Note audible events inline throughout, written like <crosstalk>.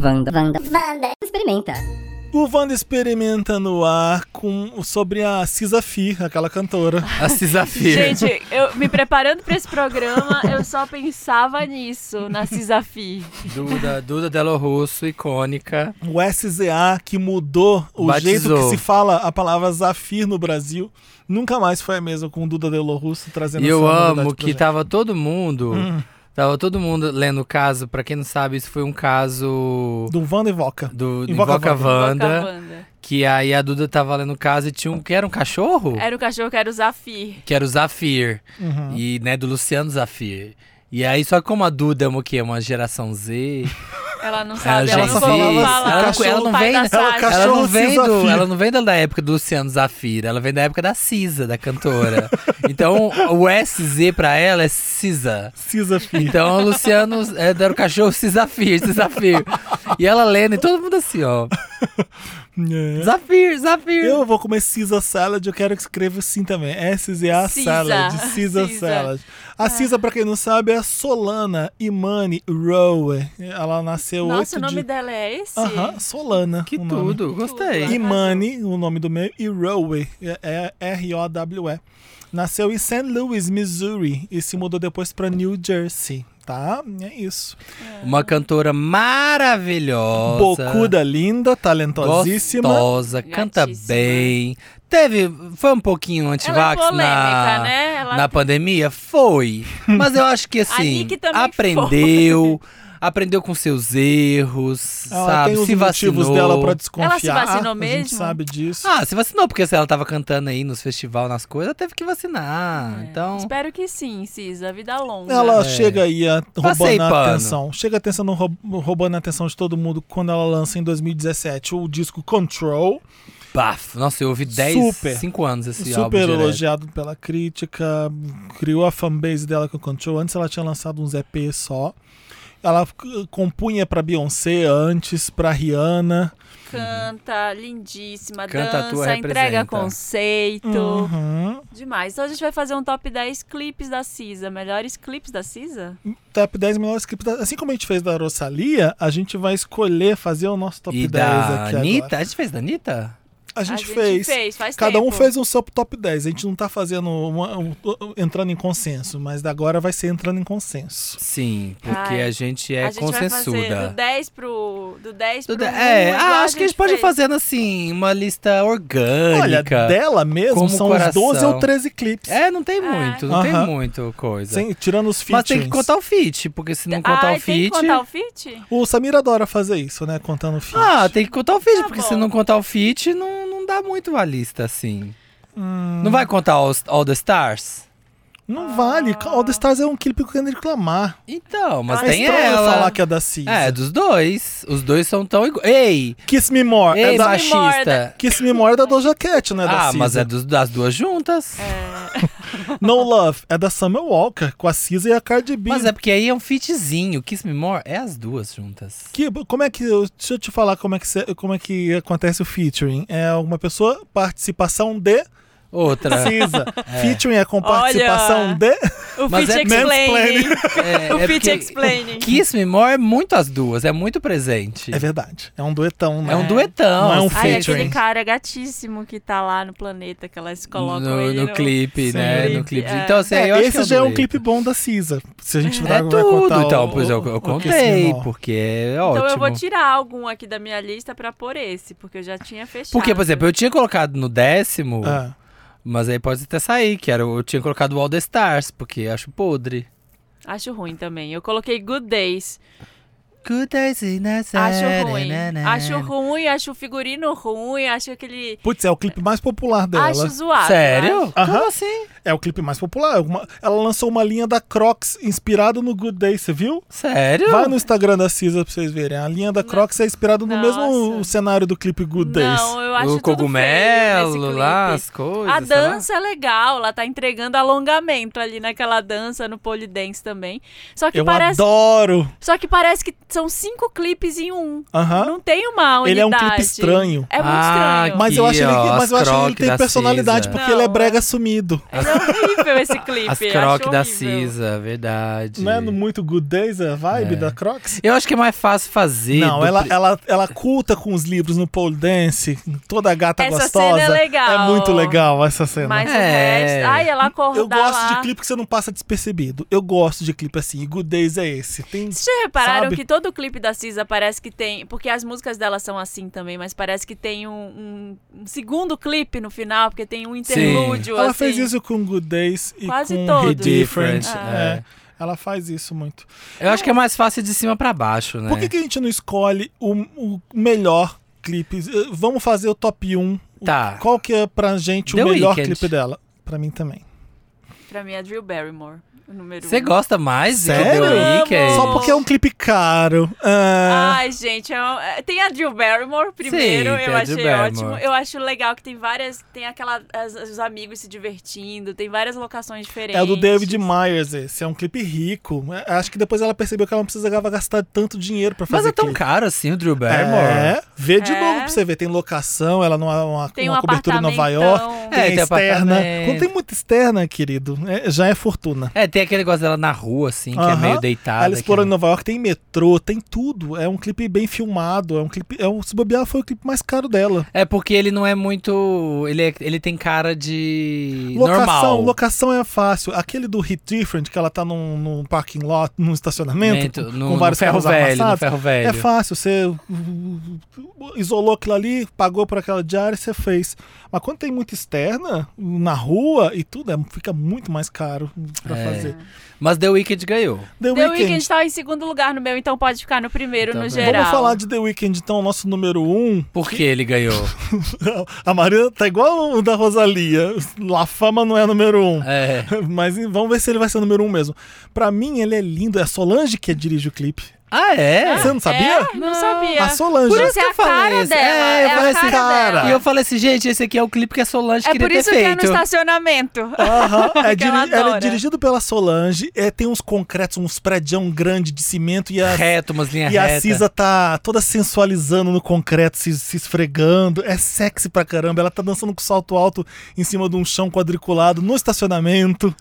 Wanda, Wanda, Wanda, Wanda. Experimenta. O Wanda experimenta no ar com, sobre a Cisa Fi, aquela cantora. A Cisafir. Gente, eu me preparando pra esse programa, eu só pensava nisso, na Cisafi. Duda, Duda Delo Russo, icônica. O SZA que mudou o Batizou. jeito que se fala a palavra Zafir no Brasil. Nunca mais foi a mesma com o Duda Delo Russo trazendo E eu amo que tava todo mundo. Hum. Tava todo mundo lendo o caso. Pra quem não sabe, isso foi um caso Do Wanda Invoca. do Invoca Invoca Wanda. Wanda. Wanda. Que aí a Duda tava lendo o caso e tinha um. Que era um cachorro? Era o cachorro que era o Zafir. Que era o Zafir. Uhum. E, né, do Luciano Zafir. E aí, só que como a Duda é uma, o quê? Uma geração Z. <laughs> Ela não sabe, já ela não existe. falava Ela falar. não- ela não vem- da ela Sasha. cachorro ela, não vem do, ela não vem da, época do Luciano Zafir, ela vem da época da Cisa, da cantora. <laughs> então, o SZ pra ela é Cisa. Cisa Fi. Então, o Luciano é, era o cachorro Cisafir, Cisafir. E ela lendo e todo mundo assim, ó. É. Zafir, Zafir. Eu vou comer Cisa Salad, eu quero que escreva assim também. S-Z-A. Salad. Cisa Cisa. Salad. A Cisa, pra quem não sabe, é a Solana Imani Rowe. Ela nasceu Nossa, o 8 nome de... dela é esse? Aham, Solana. Que o nome. tudo, gostei. Tudo. Imani, o nome do meio, e Rowe, é é R-O-W-E. Nasceu em St. Louis, Missouri, e se mudou depois pra New Jersey, tá? É isso. Uma cantora maravilhosa. Bocuda linda, talentosíssima. Gostosa, canta Gatíssima. bem. Teve. Foi um pouquinho é antivax polêmica, na, né? Ela na pandemia? Foi. Mas eu acho que <laughs> assim. Nick também <laughs> aprendeu. Com seus erros, Ela sabe? tem os se motivos vacinou. dela pra desconfiar. Ela se vacinou A gente mesmo? sabe disso. Ah, se vacinou, porque se ela tava cantando aí nos festivais, nas coisas, ela teve que vacinar. É, Então. Espero que sim, Cisa. Vida longa. Ela É. chega aí a, Passei roubando a pano. atenção. Chega atenção, roub- roubando a atenção de todo mundo quando ela lança em 2017 o disco Control. Baf. Nossa, eu ouvi 10, Super. 5 anos esse álbum. super direto. elogiado pela crítica. Criou a fanbase dela com o Control. Antes ela tinha lançado uns EP só. Ela compunha pra Beyoncé antes, pra Rihanna. Canta, lindíssima, Canta, dança, entrega conceito. Uhum. Demais. Então a gente vai fazer um top 10 clipes da Cisa. Melhores clipes da Cisa? Top 10 melhores clipes. da- Assim como a gente fez da Rosalia, a gente vai escolher fazer o nosso top E 10 da aqui Anitta? agora. A gente fez da Anitta? A gente, a gente fez. fez, faz Cada um tempo. fez um seu top 10. A gente não tá fazendo uma- um- entrando em consenso, mas da agora vai ser entrando em consenso. Sim, porque Ai, a gente é a gente vai fazer consensuda. do 10 pro. Do 10 Tudo- pro. é, um, igual ah, acho que a gente pode ir fez. fazendo assim, uma lista orgânica. Olha, dela mesmo são coração. os 12 ou 13 clipes. É, não tem muito, não Aham. tem muito coisa. Sem- tirando os Mas features. tem que contar o feat, porque se não contar Ai, o tem que feat. contar o feat? O Samir adora fazer isso, né? Contando o feat. Ah, tem que contar o feat, Tá porque bom. se não contar o feat, não, não dá muito a lista assim. Hum, Não vai contar All, All the Stars? Não vale. All the Stars é um clipe que eu quero reclamar. Então, mas é tem estranho ela. falar que é da Cisa. É, dos dois. Os dois são tão iguais. Ei! Kiss Me More. Ei, é da... machista! Kiss Me More é da Doja Cat, não é da Ah, Cisa. mas é dos- das duas juntas. <laughs> <laughs> No Love é da Summer Walker, com a Cisa e a Cardi B. Mas é porque aí é um featzinho. Kiss Me More é as duas juntas. Que, como é que. Deixa eu te falar como é que, como é que acontece o featuring. É uma pessoa, participação de Outra. Cisa. <laughs> Featuring é com participação Olha. de. O <laughs> Mas feat é explaining. É, O é feat porque explaining. Kiss Me More é muito as duas, é muito presente. É verdade. É um duetão, né? É um duetão. Não é um assim. Ai, featuring. aquele cara gatíssimo que tá lá no planeta, que elas colocam no, ele no clipe, Sim. né? No Clipe, é. Então, assim, É, eu acho que esse é já é um clipe bom da Cisa. Se a gente É vai tudo, contar então, o, pois eu, o- eu contei, porque é Então ótimo. eu vou tirar algum aqui da minha lista pra pôr esse, porque eu já tinha fechado. Porque, por exemplo, eu tinha colocado no décimo, Ah. Mas aí pode até sair, que era, o- eu tinha colocado o All the Stars, porque acho podre. Acho ruim também. Eu coloquei Good Days. Good days in the Acho ruim. Acho ruim, acho o figurino ruim, acho aquele. Putz, é o clipe mais popular dela. Acho zoado. Sério? acho. Aham. Como assim? É o clipe mais popular. Uma- ela lançou uma linha da Crocs inspirada no Good Day, você viu? Sério? Vai no Instagram da Cisa pra vocês verem. A linha da Crocs é inspirada no Nossa. mesmo cenário do clipe Good Days. Não, eu acho o tudo cogumelo feio nesse lá, as coisas. A dança é legal, ela tá entregando alongamento ali naquela dança, no pole dance também. Só que Eu parece, adoro. só que parece que são cinco clipes em um. Aham. Não tem uma unidade. Ele é um clipe estranho. É muito Ah, estranho. Mas eu Aqui, acho, ele, mas eu acho que ele tem da personalidade, Cisa. porque ele é Não, brega é- sumido. É horrível esse clipe. As crocs da. Cisa, verdade. Não é muito Good Days a vibe É. da Crocs? Eu acho que é mais fácil fazer. Não, ela, pri- ela, ela culta com os livros no pole dance, toda gata Essa gostosa. cena é legal. É muito legal essa cena. Mas o É. resto. Ai, ela acordar eu gosto lá. de clipe que você não passa despercebido. Eu gosto de clipe assim. E Good Days é esse. Tem Vocês já repararam Sabe? que todo clipe da Cisa parece que tem. Porque as músicas dela são assim também, mas parece que tem um, um- um segundo clipe no final, porque tem um interlúdio. Ela assim. fez isso com Good Days e Quase com todos. Different. É. é. Ela faz isso muito. Eu acho que é mais fácil de cima pra baixo, né? Por que, que a gente não escolhe o, o melhor clipe? Eh, Vamos fazer o top 1. Tá. Qual que é pra gente o The melhor Weeknd. clipe dela? Pra mim também. Pra mim é Drew Barrymore, o número Você um. gosta mais de Sério? The Weeknd? Só porque é um clipe caro. Ah, Ai, gente, é um- é- tem a Drew Barrymore primeiro, Sim, eu achei ótimo. Eu acho legal que tem várias, tem aquela as- os amigos se divertindo, tem várias locações diferentes. é o do David Myers esse. É um clipe rico. É, Acho que depois ela percebeu que ela não precisava gastar tanto dinheiro pra fazer Mas é tão clipe. caro assim o Drew Barrymore? É, vê de É. novo pra você ver. Tem locação, ela não é uma, Tem uma um cobertura em Nova. York. É, Tem tem externa. Quando tem muita externa, querido, é- já é fortuna. É, tem aquele negócio dela na rua, assim, que é Aham. meio deitada. Ela explorou em que... Nova York, tem metrô, tem tudo. É um clipe bem filmado. É um clipe. É um, se bobear, foi o clipe mais caro dela. É porque ele não é muito. Ele, é- ele tem cara de. Locação, normal. locação é fácil. Aquele do Hit Different, que ela tá num, num parking lot, num estacionamento, Momento, com, no, com vários ferro carros velho, amassados. ferro velho. É fácil, você uh, isolou aquilo ali, pagou por aquela diária e você fez. Mas quando tem muita externa, na rua e tudo, é- fica muito mais caro pra É. fazer. Mas The Weeknd ganhou. The, The Weeknd. Weeknd tá em segundo lugar no meu, então pode ficar no primeiro, Tá no bem. geral. Vamos falar de The Weeknd, então, nosso número um. Por que ele ganhou? <laughs> A Marina tá igual o da Rosalia. La Fama não é número um. É. <laughs> Mas vamos ver se ele vai ser o número um mesmo. Pra mim, ele é lindo. É a Solange que dirige o clipe. Ah, é? Você não sabia? É? Não sabia. A Solange. Por isso que é eu a falei dela. É, eu É, falei a assim, cara. E eu falei assim, gente, esse aqui é o clipe que a Solange É queria por ter isso que é no feito. estacionamento. Aham, <laughs> é diri- ela é adora. dirigido pela Solange. É, tem uns concretos, uns prédios grandes de cimento e a, Reto, umas linhas e a retas. Cisa tá toda sensualizando no concreto, se, se esfregando. É sexy pra caramba. Ela tá dançando com salto alto em cima de um chão quadriculado no estacionamento.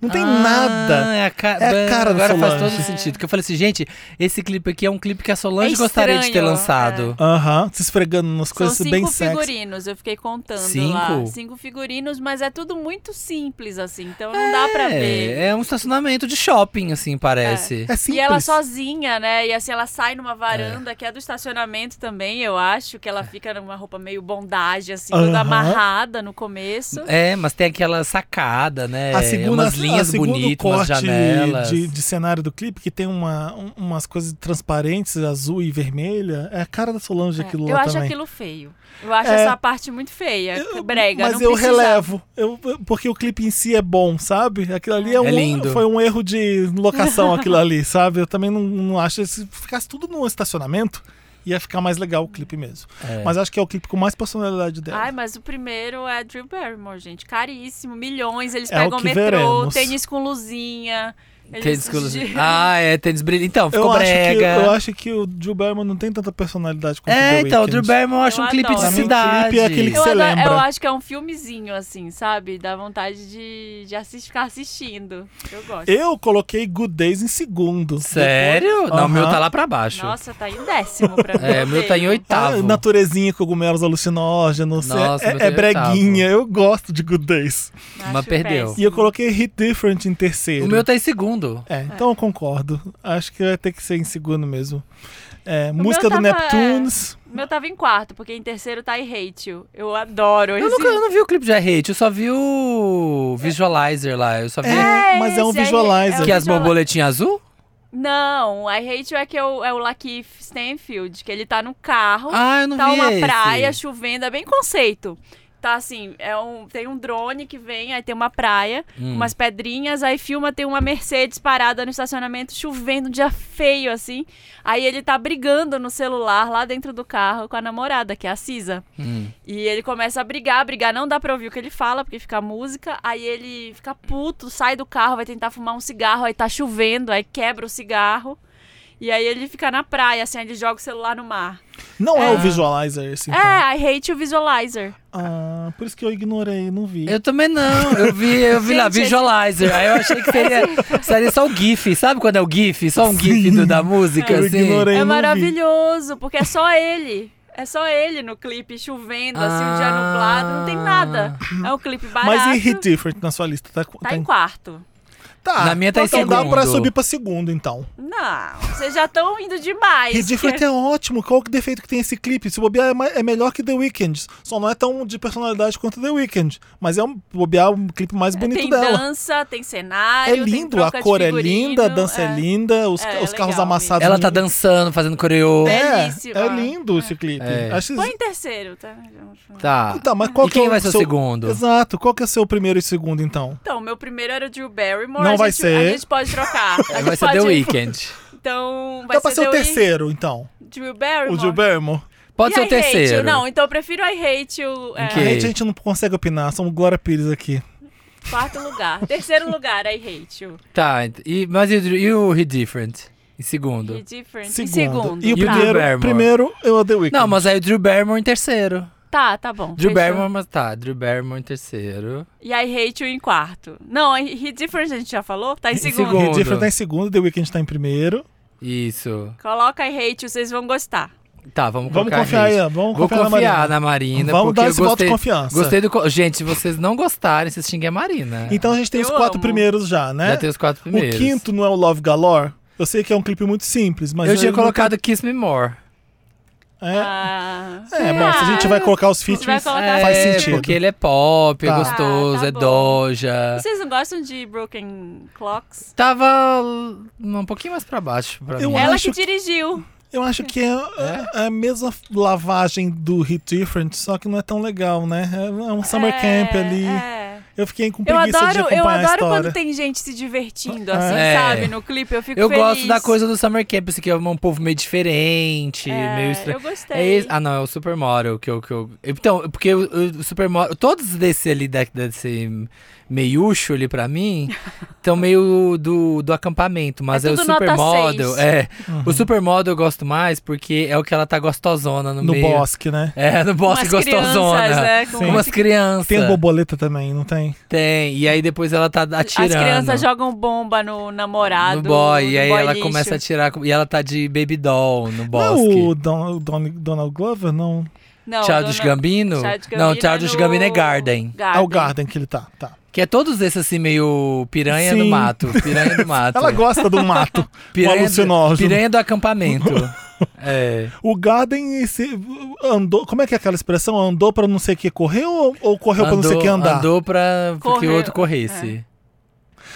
Não tem Ah, nada. É a, ca... É a cara Agora faz todo sentido. Que eu falei assim, gente, esse clipe aqui é um clipe que a Solange É gostaria de ter lançado. Aham, se esfregando nas São coisas cinco bem sexy. figurinos, eu fiquei contando Cinco? lá. Cinco figurinos, mas é tudo muito simples, assim, então não dá pra ver. É, é um estacionamento de shopping, assim, parece. É simples. E ela sozinha, né? E assim, ela sai numa varanda que é do estacionamento também, eu acho, que ela fica numa roupa meio bondage, assim, toda amarrada no começo. É, mas tem aquela sacada, né? a segunda, umas linhas a segundo bonitas, umas janelas. de, de cenário do clipe que tem uma, um- umas coisas transparentes, azul e vermelha. É a cara da Solange É, aquilo eu lá acho também. aquilo feio. Eu acho É. essa parte muito feia, Eu- brega. Mas não eu precisava. relevo, eu, porque o clipe em si é bom, sabe? Aquilo ali é, um, lindo. foi um erro de locação, <laughs> aquilo ali, sabe? Eu também não, não acho. Se ficasse tudo no estacionamento, ia ficar mais legal o clipe mesmo. É. Mas acho que é o clipe com mais personalidade dela. Ai, mas o primeiro é Drew Barrymore, gente. Caríssimo, milhões. Eles É pegam metrô, veremos. tênis com luzinha. Tênis com luz- Ah, é, tênis brilhante. Então, eu, ficou acho que, brega. eu acho que o Drew Barrymore não tem tanta personalidade quanto o É, então, o. Drew Barrymore eu acho Eu um clipe adoro. de mim, o cidade. clipe é aquele que Eu, você adoro- lembra. eu acho que é um filmezinho, assim, sabe? Dá vontade de, de assistir, ficar assistindo. Eu gosto. Eu coloquei Good Days em segundo. Sério? Não, o meu Aham. tá lá pra baixo. Nossa, tá em décimo pra <laughs> mim. É, o meu tá em Ah, oitavo. Naturezinha, cogumelos alucinógenos. Nossa, é, meu é, é tá em oitavo. breguinha. Eu gosto de Good Days. Acho Mas perdeu. péssimo. E eu coloquei Hit Different em terceiro. O meu tá em segundo. É, então eu concordo. Acho que vai ter que ser em segundo mesmo. É, música do tava- Neptunes. O meu tava em quarto, porque em terceiro tá I Hate You. Eu adoro Eu, esse... nunca, eu não vi o clipe de I Hate, eu só vi o Visualizer lá. Eu só vi É, mas é um visualizer. é o que as visual- borboletinhas azul? Não, I Hate You é que é o, é o Lakeith Stanfield, que ele tá no carro, Ah, eu não tá vi uma esse. praia chovendo, é bem conceito. Tá assim, é um, tem um drone que vem, aí tem uma praia, Hum. umas pedrinhas, aí filma, tem uma Mercedes parada no estacionamento, chovendo, um dia feio, assim. Aí ele tá brigando no celular lá dentro do carro com a namorada, que é a Cisa. Hum. E ele começa a brigar, brigar, não dá pra ouvir o que ele fala, porque fica música. Aí ele fica puto, sai do carro, vai tentar fumar um cigarro, aí tá chovendo, aí quebra o cigarro. E aí ele fica na praia, assim, ele joga o celular no mar. Não é, É. o visualizer esse, então. É, I hate o visualizer. Ah, por isso que eu ignorei, não vi. Eu também não. Eu vi, eu vi lá, <laughs> Gente, Visualizer. Aí eu achei que seria, <laughs> seria só o GIF. Sabe quando é o GIF? Só um GIF do- da música, Eu assim. ignorei. É maravilhoso, porque é só ele. É só ele no clipe, chovendo, assim, um dia Ah. nublado, não tem nada. É um clipe barato. Mas e Hit Different na sua lista? Tá, Tá em quarto. Tá. Na minha tá em então dá pra subir pra segundo, então. Não, vocês já estão indo demais. Hit <laughs> Different é ótimo. Qual que defeito que tem esse clipe? Se bobear é, é melhor que The Weeknd. Só não é tão de personalidade quanto The Weeknd. Mas é um bobear um clipe mais bonito tem dela. dança, tem cenário. É tem lindo, a cor é linda, a dança é, linda, os, É, os é carros legal amassados. Ela tá dançando, fazendo coreô. É, Belíssima. é lindo esse clipe. É. Acho que- Põe em terceiro, tá? Tá. Tá, mas qual e que é quem o vai ser o seu- segundo? Exato. Qual que é o seu primeiro e segundo, então? Então, meu primeiro era o Drew Barrymore. Não a vai gente, ser. A gente pode trocar. <laughs> A Vai gente ser pode... The Weeknd. Então, vai Dá pra ser o Week- terceiro, então. Drew Barrymore. O Drew Barrymore. Pode E ser I o Hate You? terceiro. Não, então eu prefiro I Hate You. É, Ok. A gente, a gente não consegue opinar, somos Glória Pires aqui. Quarto lugar. <laughs> Terceiro lugar, I Hate You. Tá, e, mas e, o- e o Hit Different? Em segundo? E Different. Em Segundo. segundo. E o E primeiro, primeiro eu The Weeknd. Não, mas aí o Drew Barrymore em terceiro. Tá, tá bom. Drew fechou. Barrymore, mas tá. Drew Barrymore em terceiro. E I Hate You em quarto. Não, I Different a gente já falou? Tá em Em segundo. segundo. Hit Different tá em segundo, The Weeknd tá em primeiro. Isso. Coloca I Hate You, vocês vão gostar. Tá, vamos Vamos confiar aí, vamos Vou confiar, confiar na Marina. na Marina, Vamos dar eu esse voto de gostei, confiança. gostei do... Gente, se vocês não gostarem, vocês xinguem a Marina. Então a gente tem Eu os quatro amo. primeiros já, né? Já tem os quatro primeiros. O quinto não é o Love Galore? Eu sei que é um clipe muito simples, mas... eu tinha ele não colocado Kiss Me More. É, Ah, é bom, se a gente vai colocar os vai features... colocar- Faz é, sentido. porque ele é pop, é Tá. gostoso, Ah, tá é bom. doja. Vocês não gostam de Broken Clocks? Tava um pouquinho mais pra baixo pra Eu mim. Ela que dirigiu. Eu acho que é, é a mesma lavagem do Hit Different, só que não é tão legal, né? É um summer É, camp ali. é. Eu fiquei com Eu preguiça de adoro, eu acompanhar a adoro quando tem gente se divertindo, assim, É. sabe? No clipe, eu fico Eu feliz. gosto da coisa do Summer Camp, assim, que é um povo meio diferente, É, meio estranho. Eu gostei. É esse- ah, não, é o Supermodel que eu, que eu. Então, porque o, o Supermodel. Todos desse ali, da- desse meiucho ali pra mim, <laughs> estão meio do, do acampamento. Mas É é, o Supermodel. É. Uhum. O Supermodel eu gosto mais porque é o que ela tá gostosona no, No meio. bosque, né? É, no bosque Umas gostosona. crianças, né? Com umas crianças. Tem a borboleta também, não tem? Tem. E aí depois ela tá atirando. As crianças jogam bomba no namorado. no boy, e no aí boy ela lixo. começa a tirar. E ela tá de baby doll no Não bosque. é o Don, Don- Donald Glover, não. Não, Childish dona- Gambino? Childish Não, Gambino Childish no Gambino é Garden. É o Garden que ele tá, tá. Que é todos esses assim, meio piranha do Sim. mato. Piranha do <laughs> mato. Ela gosta do mato, <laughs> piranha, do, piranha do acampamento. <laughs> é. <laughs> O Garden esse, andou, como é que é aquela expressão? Andou pra não sei o que correr ou, ou correu pra não sei o que andar? Andou pra que o outro corresse.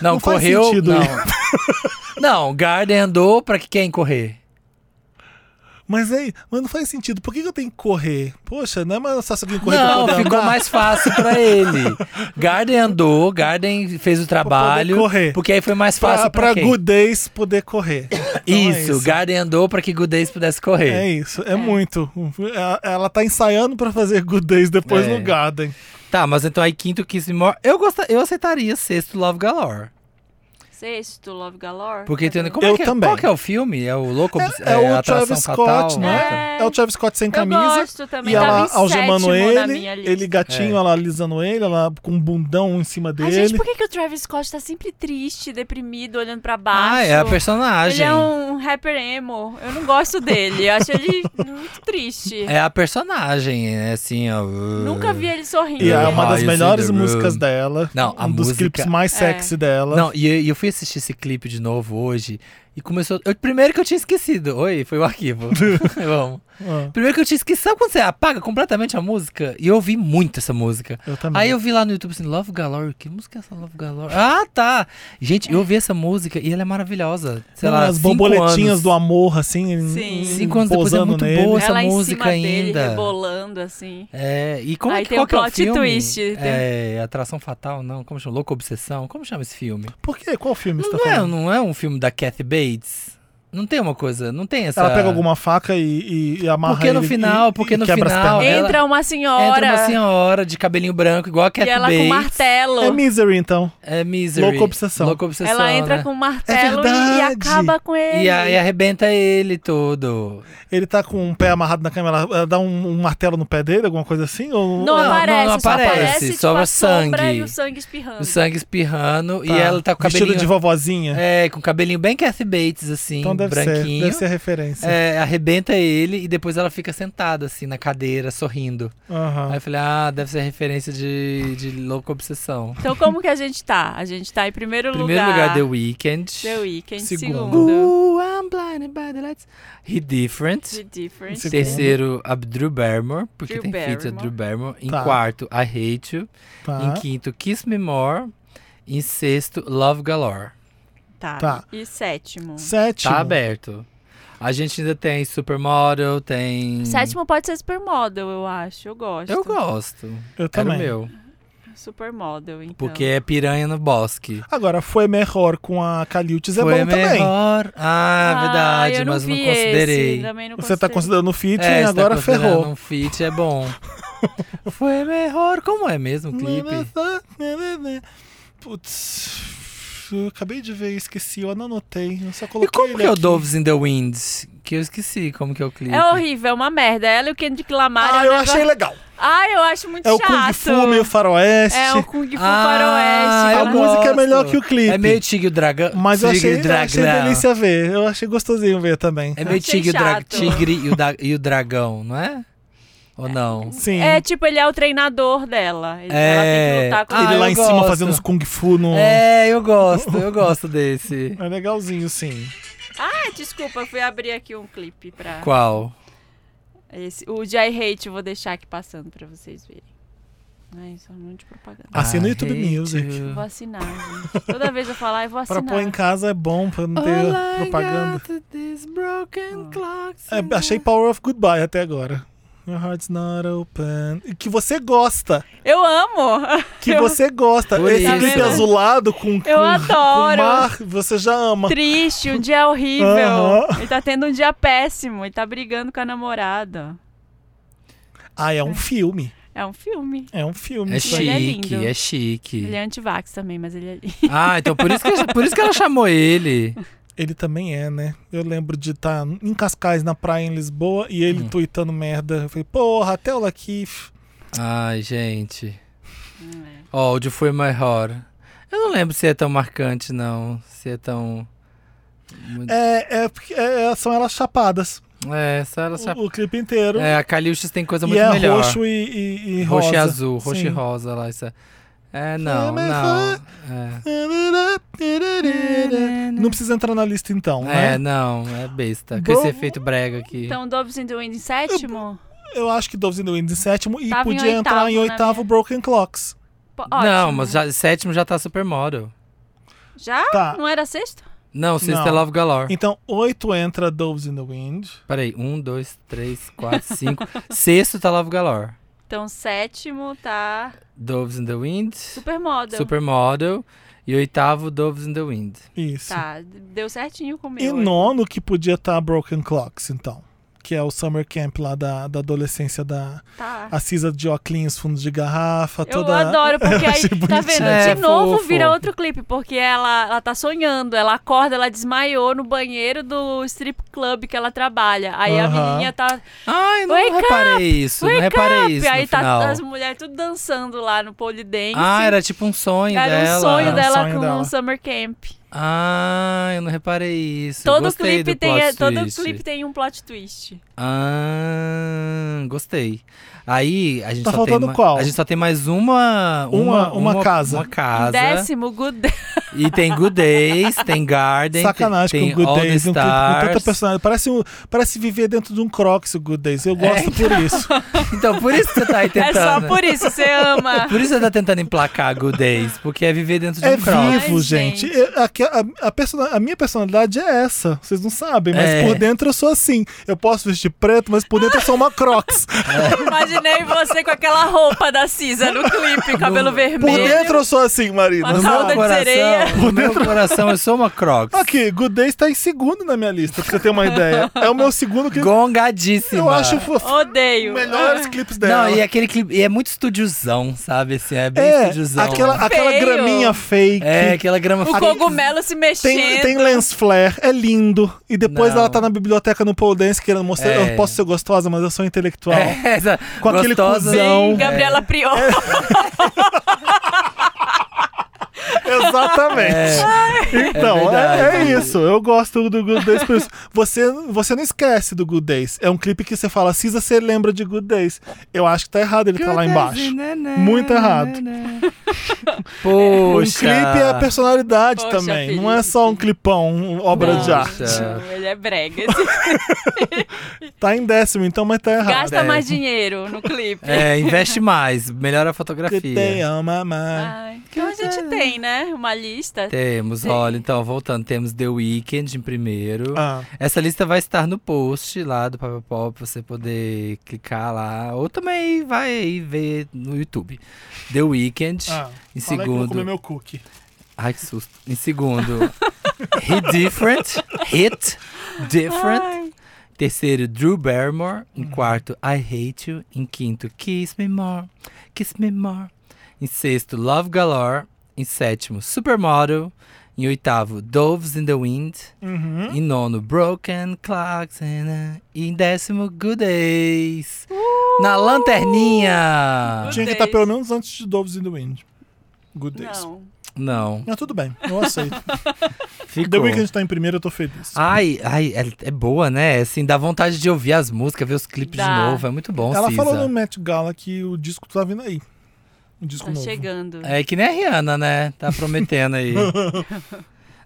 Não, Não faz correu. sentido não. não, Garden andou pra que quem correr? Mas aí, mas não faz sentido. Por que, que eu tenho que correr? Poxa, não é mais fácil alguém correr pra Não, poder ficou andar? mais fácil pra ele. Garden andou, Garden fez o trabalho. correr. Porque aí foi mais Pra, fácil pra, pra quem? Good Days poder correr. Então é Isso. Garden andou pra que Good Days pudesse correr. É isso, é, muito. Ela, ela tá ensaiando pra fazer Good Days depois É. no Garden. Tá, mas então aí quinto Kiss Me More. Eu, gosta, eu aceitaria sexto Love Galore. Sexto, Love Galore. Porque tem, como Eu é que, é- também. Qual que é o filme? É o Louco É, Obs- é o Travis Fatal, Scott, né? né? É o Travis Scott sem Eu camisa. gosto também. E ela em algemando ele, ele gatinho, É. ela alisando ele, ela com um bundão em cima Ai, dele. gente, por que, que o Travis Scott tá sempre triste, deprimido, olhando pra baixo? Ah, é a personagem. Ele é um rapper emo. Eu não gosto dele. Eu acho ele <laughs> muito triste. É a personagem, é assim, ó. Nunca vi ele sorrindo. E é uma das melhores músicas dela. Não, a um dos música- clipes mais É. sexy dela. Não, e eu, e eu fui assistir esse clipe de novo hoje e começou. Eu, primeiro que eu tinha esquecido. Oi, foi o arquivo. <laughs> Vamos. Ah, Primeiro que eu tinha esquecido. Sabe quando você apaga completamente a música? E eu ouvi muito essa música. eu também. Aí eu vi lá no YouTube assim, Love Galore. Que música é essa Love Galore? Ah, tá. Gente, eu ouvi essa música e ela é maravilhosa. Sei Não, lá, as cinco borboletinhas anos. do amor, assim, Sim. em- Cinco anos depois é muito nele. boa essa Ela em música cima dele, ainda. rebolando, assim. É, e como Aí que tem qual um que é o plot filme? twist, tem- É, Atração Fatal, não. Como chama? Louca Obsessão. Como chama esse filme? Por quê? Qual filme você tá Não é, falando? não é um filme da Kathy Bates? States Não tem uma coisa, não tem essa. Ela pega alguma faca e, e, e amarra Porque no ele final- e- porque e no quebra as final- Entra uma senhora. Entra uma senhora de cabelinho branco, igual a Cat E ela Bates. com martelo. É Misery, então. É Misery. Louca obsessão. Louca obsessão. Ela entra né? com um martelo e, e acaba com ele. E, a- e arrebenta ele todo. Ele tá com um pé amarrado na cama, ela, ela dá um, um martelo no pé dele, alguma coisa assim? Ou, Não, Não, aparece, não, não só aparece, aparece tipo, a sangue. e o sangue espirrando. O sangue espirrando Tá. e ela tá com o Vestido cabelinho. de vovozinha. É, com o cabelinho bem Kathy Bates, assim, então deve ser, branquinho. deve ser a referência. É, arrebenta ele e depois ela fica sentada, assim, na cadeira, sorrindo. Aham. Aí eu falei, ah, deve ser referência de, de louca obsessão. Então como que a gente tá? A gente tá em primeiro, Primeiro lugar, The Weeknd. The Weeknd. Segundo. Segundo. Ooh, I'm blinded by the lights. He Different. The Different. Segundo. Terceiro, a Drew Barrymore, porque Drew tem feat a. Drew Barrymore. Em Tá. quarto, I Hate You. Tá. Em quinto, Kiss Me More. Em sexto, Love Galore. Tá. Tá. E sétimo. Sétimo. Tá aberto. A gente ainda tem Supermodel, tem... Sétimo pode ser Supermodel, eu acho. Eu gosto. Eu gosto. Eu Era também. o meu. Supermodel, então. Porque é piranha no bosque. Agora, Foi Melhor com a Caliutes é Foi bom também. melhor. Ah, Ah, verdade, eu não mas não vi considerei. Esse, também não Você tá considerando o feat É, e você agora tá ferrou. um feat é bom. <laughs> Foi melhor. Como é mesmo o clipe? Putz, eu acabei de ver e esqueci, eu não anotei. Eu só E coloquei como ele que é o. Doves in the Wind? Que eu esqueci como que é o clipe. É horrível, é uma merda. Ela e o Kendrick Lamar. Ah, é um eu negócio- achei legal. Ah, eu acho muito É o chato. Kung Fu meio faroeste. É o Kung Fu Ah, faroeste. a música é melhor que o clipe. É meio Tigre e o Dragão. Mas eu Tigre achei, e o eu achei Dragão. delícia ver. Eu achei gostosinho ver também. É meio Tigre, e o Dra- chato. Tigre e, o da- e o Dragão, não é? Ou não? Sim. É tipo, ele é o treinador dela. Ele, É. Ela tem que lutar com Ah, ele lá em cima gosto. fazendo os Kung Fu no. É, eu gosto, eu gosto desse. <laughs> É legalzinho, sim. Ah, desculpa, eu fui abrir aqui um clipe pra. Qual? Esse, o de I Hate, eu vou deixar aqui passando pra vocês verem. Ai, só um monte de propaganda. Assina no I YouTube hate Music. you. Eu vou assinar, gente. Toda vez eu falar, eu vou Pra assinar. pôr em casa é bom, pra não ter All I propaganda. got is broken clocks É, achei Power of Goodbye até agora. Your heart's not open. E Que você gosta. Eu amo! Que Eu- você gosta. Por Esse isso. clipe azulado com, com, Eu adoro. com mar, você já ama. Triste, um dia horrível. Aham. Ele tá tendo um dia péssimo. Ele tá brigando com a namorada. Ah, é um filme. É um filme. É um filme. É é chique, lindo. é chique. Ele é antivax também, mas ele é lindo. Ah, então por isso, que, por isso que ela chamou ele. <laughs> Ele também é, né? Eu lembro de estar em Cascais, na praia em Lisboa, e ele Hum. tweetando merda. Eu falei, porra, até o Lakeith. Ai, gente. Hum, Ó, o de Foi Maior. Eu não lembro se é tão marcante, não. Se é tão. muito- É, é, porque- é, são elas chapadas. É, só ela sabe. O, o clipe inteiro. É, a Caliuches tem coisa e muito é melhor. roxo e, e, e roxo rosa. e azul, roxo Sim. e rosa lá. Isso é... é, não, não. É. Não precisa entrar na lista então, É, né? não, é besta. Com Bro- esse efeito brega aqui. Então, Doves in the Wind em sétimo? Eu acho que Doves in the Wind em sétimo e Tava em podia entrar em oitavo, na oitavo minha. Broken Clocks. Pô, não, ótimo. mas já, sétimo já tá supermodel. Já? Tá. Não era sexto? Não, sexto Não. é Love Galore. Então, oito entra Doves in the Wind. Peraí, um, dois, três, quatro, cinco. <laughs> Sexto tá Love Galore. Então, sétimo tá Doves in the Wind, Supermodel. Supermodel. E oitavo, Doves in the Wind. Isso. Tá, deu certinho com o meu. E nono que podia estar Broken Clocks, então. Que é o Summer Camp lá da, da adolescência da Tá. a Cisa de óculos, fundos de garrafa, Eu toda. adoro, <laughs> porque Eu aí, tá bonitinho. vendo? É, de novo fofo. vira outro clipe, porque ela, ela tá sonhando, ela acorda, ela desmaiou no banheiro do strip club que ela trabalha. Aí a Aham. menininha tá. Ai, não Wake reparei isso. Não reparei up! isso aí tá final. as mulheres tudo dançando lá no pole dance. Ah, era tipo um sonho Era dela. um sonho Era um dela sonho com o Summer Camp. Ah, eu não reparei isso. Todo Gostei clipe tem plot todo clipe tem um plot twist. Ah, gostei. Aí a gente Tá só faltando tem ma- qual? A gente só tem mais uma Uma- uma casa. Uma casa. Décimo, Good Day. E tem Good Days, tem Garden, Sacanagem tem, com o Good All Days, um com tanta personagem. Parece, um, parece viver dentro de um Crocs o Good Days. Eu gosto É, por isso. <laughs> Então, por isso que você tá aí É tentando. só por isso, você ama. Por isso você tá tentando emplacar Good Days, porque é viver dentro de É um cross. vivo, Ai, gente. gente. A, a persona- a minha personalidade é essa. Vocês não sabem, mas É. por dentro eu sou assim. Eu posso vestir vestir preto, mas por dentro eu sou uma Crocs. <laughs> Imaginei você com aquela roupa da Cisa no clipe, cabelo Por vermelho. dentro eu sou assim, Marina. Uma No meu de sereia. coração, no meu coração, eu sou uma Crocs. Aqui, Good Days tá em segundo na minha lista, pra você ter uma ideia. É o meu segundo clipe. Gongadíssima. Eu acho fofo. Odeio. Melhores clipes dela. Não, e aquele clipe. E é muito estudiozão, sabe? Assim, é bem É, estudiozão. aquela, aquela graminha fake. É, aquela grama O fake. cogumelo se mexendo. Tem, tem lens flare, é lindo. E depois Não. ela tá na biblioteca no pole dance querendo mostrar. É. Eu posso ser gostosa, mas eu sou intelectual. É, <laughs> essa Com aquele gostosa. cuzão. Sim, Gabriela Prior. <laughs> <laughs> Exatamente. Então, É é, verdade. é isso. Eu gosto do Good Days por isso. Você, você não esquece do Good Days. É um clipe que você fala, Cisa, você lembra de Good Days. Eu acho que tá errado ele tá lá embaixo. Muito errado. <laughs> O Poxa. clipe é personalidade Poxa, também. Não é Felipe. só um clipão, um obra de arte. Ele é brega. <laughs> Tá em décimo, então, mas tá errado. Gasta é. mais dinheiro no clipe. É, investe mais, melhora a Que fotografia. tem ama mais. Ai, então a gente tem, né? Uma lista. Temos, Sim. olha, então, voltando, temos The Weeknd em primeiro. Ah, Essa lista vai estar no post lá do Papel Pop, pra você poder clicar lá. Ou também vai aí ver no YouTube. The Weeknd. ah. em Fala que eu vou segundo. comer meu cookie. Ai, que susto. Em segundo, <laughs> Hit Different. Hit Different. Ai, Terceiro, Drew Barrymore. Em quarto, I Hate You. Em quinto, Kiss Me More. Kiss Me More. Em sexto, Love Galore. Em sétimo, Supermodel. Em oitavo, Doves in the Wind. Uhum. Em nono, Broken Clocks. And, uh, e em décimo, Good Days. Na lanterninha! Tinha que estar pelo menos antes de Doves in the Wind. Good Days. não. Não, Mas tudo bem, eu aceito. <laughs> ficou. The Weeknd tá em primeiro, eu tô feliz. Ai, ai, é, é boa, né? Assim, dá vontade de ouvir as músicas, ver os clipes de Dá. novo. É muito bom, Ela Cisa. falou no Met Gala que o disco tá vindo aí. O disco Tá novo. chegando. É que nem a Rihanna, né? Tá prometendo aí. <laughs>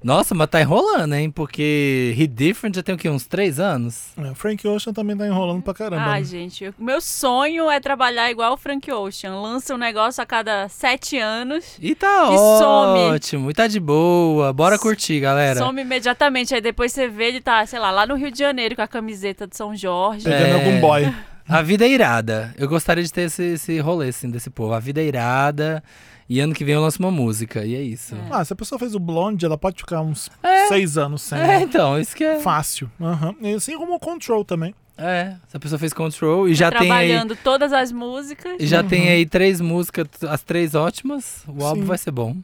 Nossa, mas tá enrolando, hein? Porque Hit Different já tem o quê? Uns três anos? É, Frank Ocean também tá enrolando pra caramba. Ai, né? gente, eu- meu sonho é trabalhar igual o Frank Ocean. Lança um negócio a cada sete anos. E tá E some. ótimo. E tá de boa. Bora curtir, galera. Some imediatamente. Aí depois você vê ele tá, sei lá, lá no Rio de Janeiro com a camiseta de São Jorge. Pegando É. algum boy. A vida é irada. Eu gostaria de ter esse, esse rolê, assim, desse povo. A vida é irada. E ano que vem eu lanço uma música. E é isso. Ah, se a pessoa fez o Blonde, ela pode ficar uns É. seis anos sem. É, então, isso que é. Fácil. Aham. E assim como o Control também. É, essa pessoa fez Control e já tem aí. trabalhando todas as músicas. E já Uhum. tem aí três músicas, as três ótimas. O álbum Sim. vai ser bom.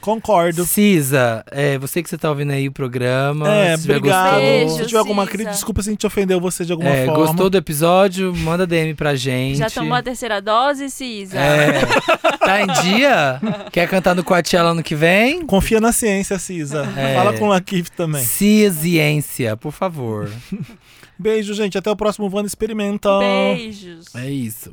Concordo. Cisa, é, você que você tá ouvindo aí o programa. É, se tiver obrigado. gostou- Beijo, se tiver alguma crítica, desculpa se a gente ofendeu você de alguma É, forma. gostou do episódio? Manda DM pra gente. Já tomou a terceira dose, Cisa? É, tá em dia? Quer cantar no Coachella ano que vem? Confia na ciência, Cisa. É. Fala com o Lakif também. Ciência, por favor. Beijo, gente. Até o próximo Vanda Experimenta. Beijos. É isso.